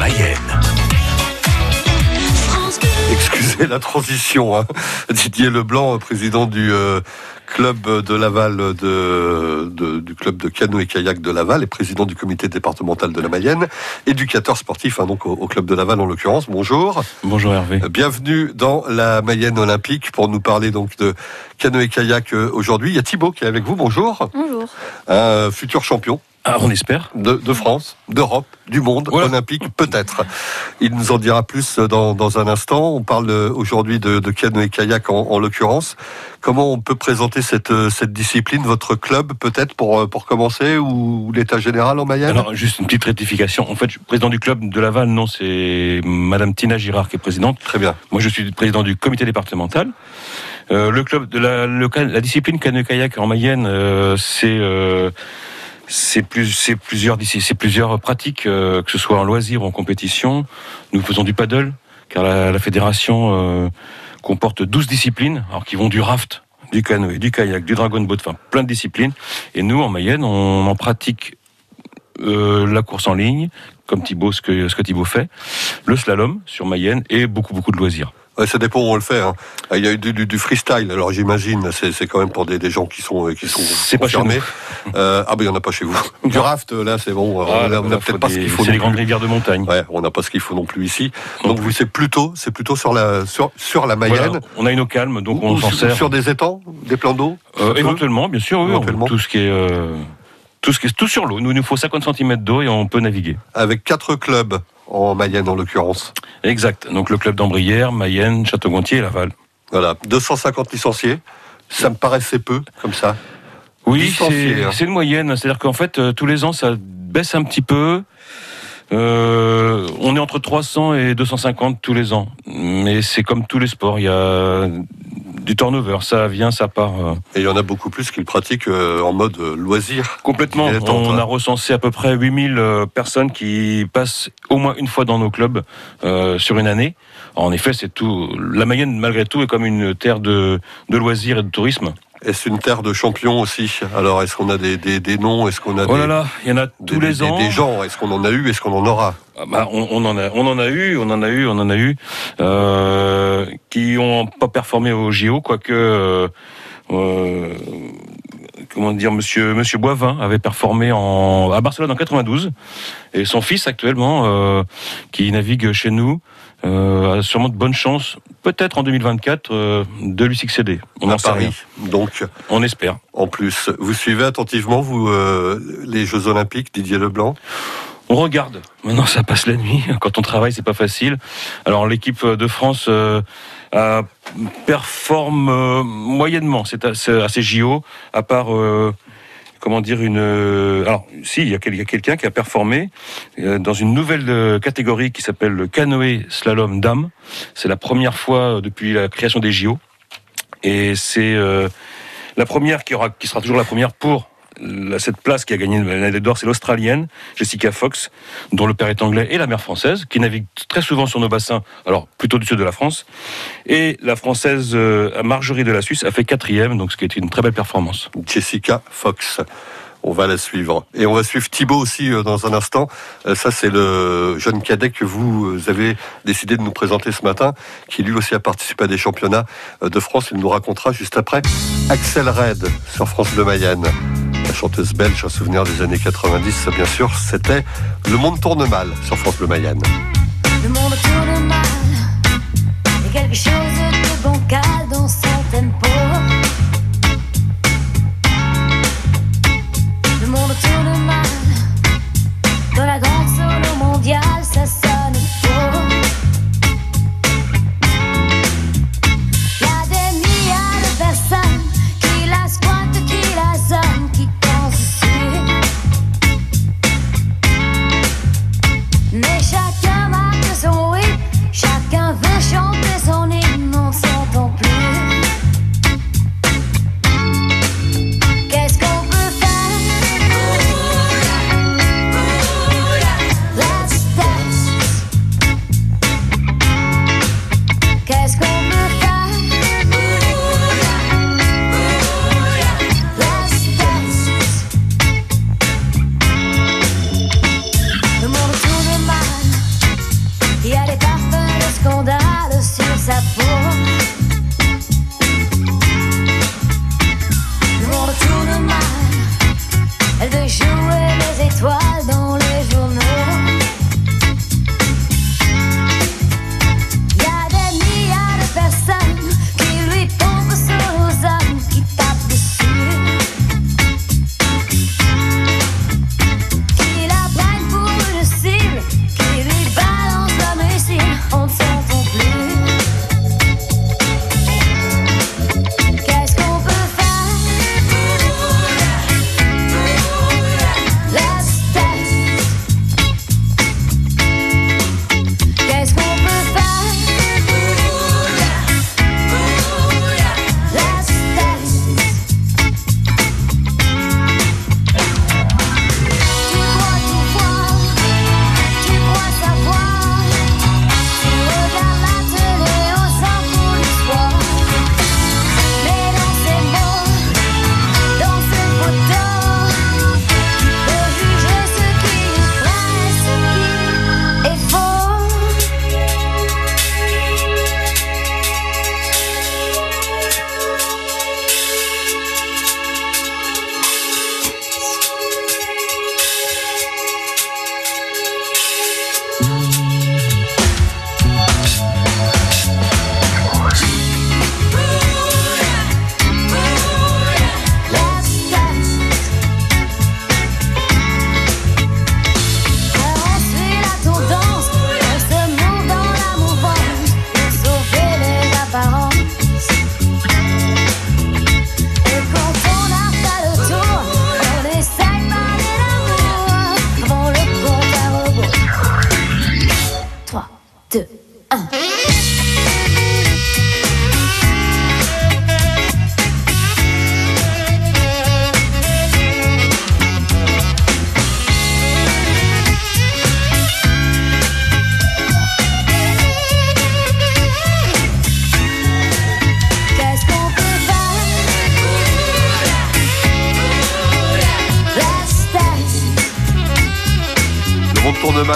Mayenne. Excusez la transition. Hein. Didier Leblanc, président du euh, club de Laval, de, de- du club de canoë et kayak de Laval et président du comité départemental de la Mayenne, éducateur sportif hein, donc au, au club de Laval en l'occurrence. Bonjour. Bonjour Hervé. Euh, Bienvenue dans la Mayenne olympique pour nous parler donc de canoë et kayak euh, aujourd'hui. Il y a Thibaut qui est avec vous. Bonjour. Bonjour. Un futur champion Ah, on espère. de, de France, d'Europe, du monde Voilà. olympique, peut-être. Il nous en dira plus dans, dans un instant. On parle euh, aujourd'hui de, de canoë et kayak en, en l'occurrence. Comment on peut présenter cette, euh, cette discipline, votre club peut-être pour, euh, pour commencer ou l'état général en Mayenne? Alors, juste une petite rectification. En fait, je suis président du club de Laval, non, c'est Madame Tina Girard qui est présidente. Très bien. Moi, je suis président du comité départemental. Euh, le club de la, le ca- la discipline canoë-kayak en Mayenne, euh, c'est euh, c'est plus, c'est plusieurs, c'est plusieurs pratiques, euh, que ce soit en loisir ou en compétition. Nous faisons du paddle, car la, fédération euh, comporte 12 disciplines, alors qui vont du raft, du canoë, du kayak, du dragon boat, enfin plein de disciplines. Et nous, en Mayenne, on en pratique euh, la course en ligne, comme Thibaut, ce que, ce Thibaut fait, le slalom sur Mayenne et beaucoup, beaucoup de loisirs. Ouais, ça dépend où on le fait. hein. Il y a eu du, du- du freestyle, alors j'imagine, c'est quand même pour des, des gens qui sont, euh, qui sont C'est pas chez confirmés. Euh, ah ben il n'y en a pas chez vous. Du raft, là c'est bon, Ah, on n'a peut-être pas des- ce qu'il faut. C'est les grandes rivières de montagne. Ouais, on n'a pas ce qu'il faut non plus ici. Donc vous c'est plutôt, c'est plutôt sur la sur, sur la Mayenne. Voilà, on a une eau calme, donc on s'en sert. sur des étangs, des plans d'eau. Euh, éventuellement, bien sûr, oui, Éventuellement. tout ce qui est euh, tout ce tout sur l'eau. Nous, il nous faut 50 cm d'eau et on peut naviguer. Avec quatre clubs en Mayenne en l'occurrence. Exact. Donc le club d'Ambrière, Mayenne, Château-Gontier et Laval. Voilà, 250 licenciés. Ça me paraissait peu comme ça. Oui, c'est hein. c'est une moyenne. C'est-à-dire qu'en fait, euh, tous les ans, ça baisse un petit peu. Euh, on est entre 300 et 250 tous les ans. Mais c'est comme tous les sports. Il y a du turnover. Ça vient, ça part. euh, Et il y en a beaucoup plus qui le pratiquent euh, en mode euh, loisir. Complètement. On a recensé à peu près 8000 euh, personnes qui passent au moins une fois dans nos clubs euh, sur une année. En effet, c'est tout. La Mayenne, malgré tout, est comme une terre de, de loisirs et de tourisme. Est-ce une terre de champions aussi? Alors est-ce qu'on a des, des, des noms? Est-ce qu'on a Oh des, là là, il y en a des- tous les ans. des gens Est-ce qu'on en a eu? Est-ce qu'on en aura? Bah, on, on en a, on en a eu, on en a eu, on en a eu, euh, qui ont pas performé au JO, quoique. Euh, euh, Comment dire, Monsieur Monsieur Boivin avait performé en, à Barcelone en 92, et son fils actuellement, euh, qui navigue chez nous, euh, a sûrement de bonnes chances, peut-être en 2024, euh, de lui succéder. On à en. Paris. Donc On espère. en plus, vous suivez attentivement vous les Jeux Olympiques, Didier Leblanc? On regarde. Maintenant, ça passe la nuit. Quand on travaille, c'est pas facile. Alors, l'équipe de France euh, performe euh, moyennement. Assez, assez JO, à part. euh, Comment dire une alors si il y a, quelqu'un qui a performé dans une nouvelle catégorie qui s'appelle le canoë slalom dame. C'est la première fois depuis la création des JO et c'est la première qui aura qui sera toujours la première pour cette place qui a gagné l'année d'or, c'est l'Australienne, Jessica Fox, dont le père est anglais, et la mère française, qui navigue très souvent sur nos bassins, alors plutôt du sud de la France. Et la française euh, Marjorie de la Suisse a fait quatrième, donc ce qui est une très belle performance. Jessica Fox. On va la suivre. Et on va suivre Thibaut aussi euh, dans un instant. Euh, Ça, c'est le jeune cadet que vous avez décidé de nous présenter ce matin, qui lui aussi a participé à des championnats de France. Il nous racontera juste après Axel Red sur France Bleu Mayenne. La chanteuse belge, un souvenir des années 90, bien sûr, c'était Le Monde tourne mal sur France Bleu Mayenne. Le monde tourne mal. A quelque chose de bancal dans son tempo. Le monde tourne mal.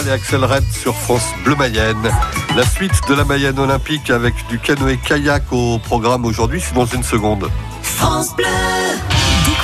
Et Axel Red sur France Bleu Mayenne. La suite de la Mayenne olympique avec du canoë-kayak au programme aujourd'hui, c'est dans une seconde. France Bleu.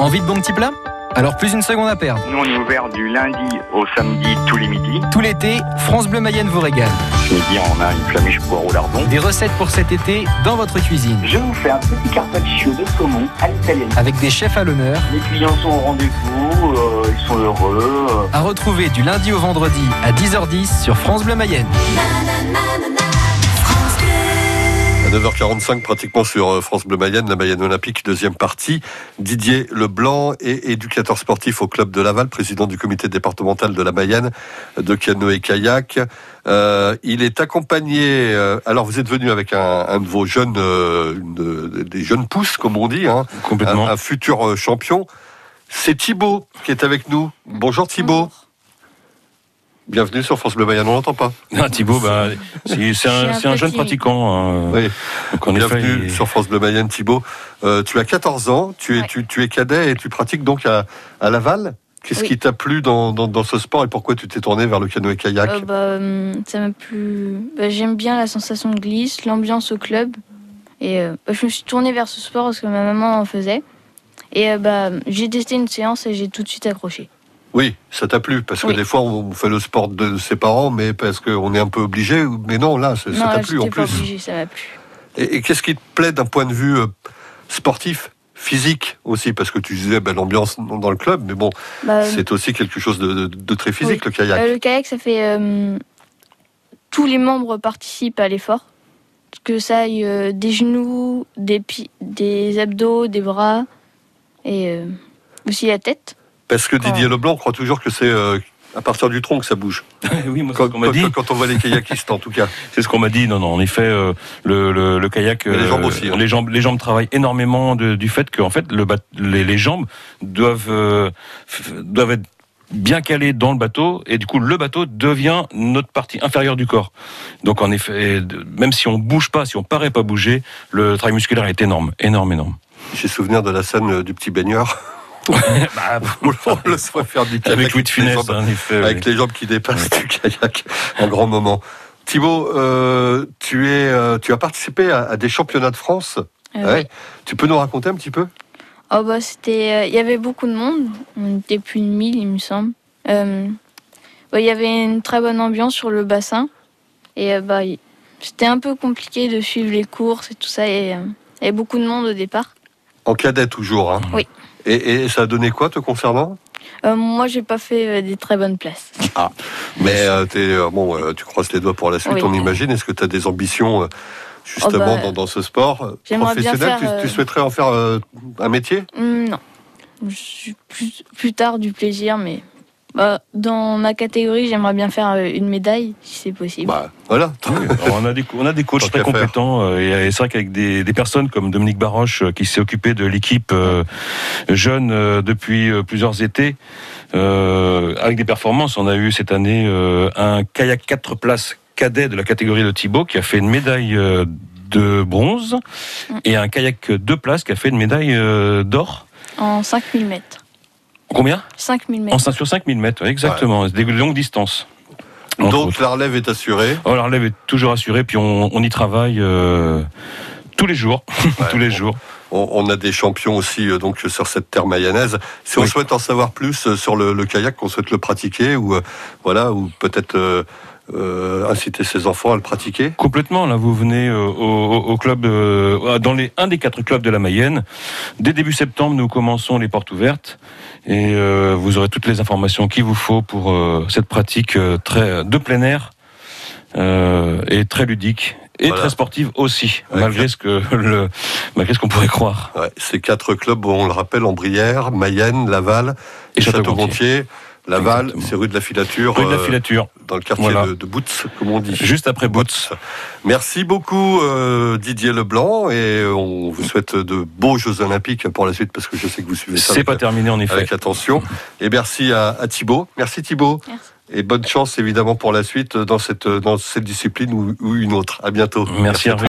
Envie de bons petits plats Alors plus une seconde à perdre. Nous, on est ouvert du lundi au samedi tous les midis. Tout l'été, France Bleu Mayenne vous régale. Ce midi, on a une flamiche poireau lardon. Des recettes pour cet été dans votre cuisine. Je vous fais un petit carpaccio de saumon à l'italienne. Avec des chefs à l'honneur, Les clients sont au rendez-vous, euh, ils sont heureux. euh. à retrouver du lundi au vendredi à 10h10 sur France Bleu Mayenne. 9h45, pratiquement sur euh, France Bleu Mayenne, la Mayenne Olympique, deuxième partie. Didier Leblanc est éducateur sportif au club de Laval, président du comité départemental de la Mayenne de canoë-kayak. Euh, il est accompagné. euh, alors, vous êtes venu avec un, un de vos jeunes, euh, une de- des jeunes pousses, comme on dit, hein, un, Complètement. un futur euh, champion. C'est Thibaut qui est avec nous. Bonjour Thibaut. Bienvenue sur France Bleu Mayenne. On l'entend pas. Ah, Thibaut, bah, c'est c'est un, c'est un jeune pratiquant. hein. Oui. Effet, Bienvenue il- sur France Bleu Mayenne, Thibaut. Euh, tu as 14 ans, tu es, Ouais. tu, tu es cadet et tu pratiques donc à, à Laval. Qu'est-ce Oui. qui t'a plu dans, dans, dans ce sport et pourquoi tu t'es tourné vers le canoë-kayak Euh, bah, hum, ça m'a plu. bah, J'aime bien la sensation de glisse, l'ambiance au club. Et euh, bah, je me suis tournée vers ce sport parce que ma maman en faisait. Et euh, bah, j'ai testé une séance et j'ai tout de suite accroché. Oui, ça t'a plu parce que Oui. des fois on fait le sport de ses parents, mais parce qu'on est un peu obligé. Mais non, là, ça t'a plu en pas plus. obligée, ça m'a plu. Et, et qu'est-ce qui te plaît d'un point de vue euh, sportif, physique aussi? Parce que tu disais ben, l'ambiance dans le club, mais bon, Bah, c'est aussi quelque chose de, de- de très physique, le kayak. euh, le kayak, ça fait. euh, tous les membres participent à l'effort. Que ça aille euh, des genoux, des, des abdos, des bras et euh, aussi la tête. Parce que Didier Leblanc croit toujours que c'est euh, à partir du tronc que ça bouge. oui, moi, c'est Quand, ce qu'on m'a quand- dit. quand on voit les kayakistes, en tout cas. C'est ce qu'on m'a dit. Non, non. En effet, euh, le, le, le kayak, les euh, jambes aussi, hein. les jambes, les jambes travaillent énormément de- du fait que, en fait, le les, les jambes doivent euh, doivent être bien calées dans le bateau et du coup le bateau devient notre partie inférieure du corps. Donc en effet, même si on bouge pas, si on paraît pas bouger, le travail musculaire est énorme, énorme, énorme. J'ai souvenir de la scène euh, du petit baigneur. Bah, on le voit faire du kayak avec Louis de les jambes- effet. avec oui. les jambes qui dépassent du kayak. Un grand moment. Thibaut, euh, tu, es, euh, tu as participé à, à des championnats de France. Euh, Ouais. oui. Tu peux nous raconter un petit peu? Oh bah c'était, euh, il y avait beaucoup de monde. On était plus de 1000 il me semble. Euh, bah, il y avait une très bonne ambiance sur le bassin et euh, bah c'était un peu compliqué de suivre les courses et tout ça et euh, il y avait beaucoup de monde au départ. En cadet toujours. Hein? Oui. Et, et ça a donné quoi te concernant? Euh, moi j'ai pas fait euh, des très bonnes places. Mais euh, euh, bon, euh, tu croises les doigts pour la suite, Oui. on imagine. Est-ce que tu as des ambitions justement Oh bah, dans, dans ce sport bien professionnel? faire, tu, tu souhaiterais en faire un métier? Hum, non, je suis plus, plus tard du plaisir mais bah, dans ma catégorie j'aimerais bien faire euh, une médaille si c'est possible. Bah voilà. Oui, on a des, on a des coachs Tant très compétents euh, et, et c'est vrai qu'avec des, des personnes comme Dominique Baroche euh, qui s'est occupé de l'équipe euh, jeune depuis plusieurs étés, euh, avec des performances, on a eu cette année un kayak 4 places cadet de la catégorie de Thibaut qui a fait une médaille de bronze et un kayak 2 places qui a fait une médaille d'or. En 5000 mètres. Combien 5000 En mètres. 5 sur 5000 mètres, ouais, exactement. Des longues distances. Donc autres. la relève est assurée. Oh, la relève est toujours assurée, puis on, on y travaille euh, tous les jours, tous les bon. jours. on, a des champions aussi euh, donc sur cette terre mayonnaise. Si on Oui. souhaite en savoir plus euh, sur le, le kayak, qu'on souhaite le pratiquer ou euh, voilà ou peut-être euh, euh, inciter ses enfants à le pratiquer. Complètement. Là, vous venez euh, au, au- au club, euh, dans les, un des quatre clubs de la Mayenne. Dès début septembre, nous commençons les portes ouvertes et euh, vous aurez toutes les informations qu'il vous faut pour cette pratique très de plein air et très ludique et Voilà. très sportive aussi, Ouais, malgré ce que le, malgré ce qu'on pourrait croire. Ouais, ces quatre clubs, on le rappelle, en Brière, Mayenne, Laval Et et Château-Gontier. Château-Gontier. Laval, c'est rue de la Filature, Rue de la euh, filature, dans le quartier Voilà. de, de Boots, comme on dit. juste après Boots. Merci beaucoup euh, Didier Leblanc et on vous souhaite de beaux Jeux Olympiques pour la suite parce que je sais que vous suivez ça C'est avec, pas terminé en effet. avec attention. Et merci à, à Thibaut. Merci Thibaut. Merci. Et bonne chance évidemment pour la suite dans cette, dans cette discipline ou, ou une autre. À bientôt. Merci Hervé.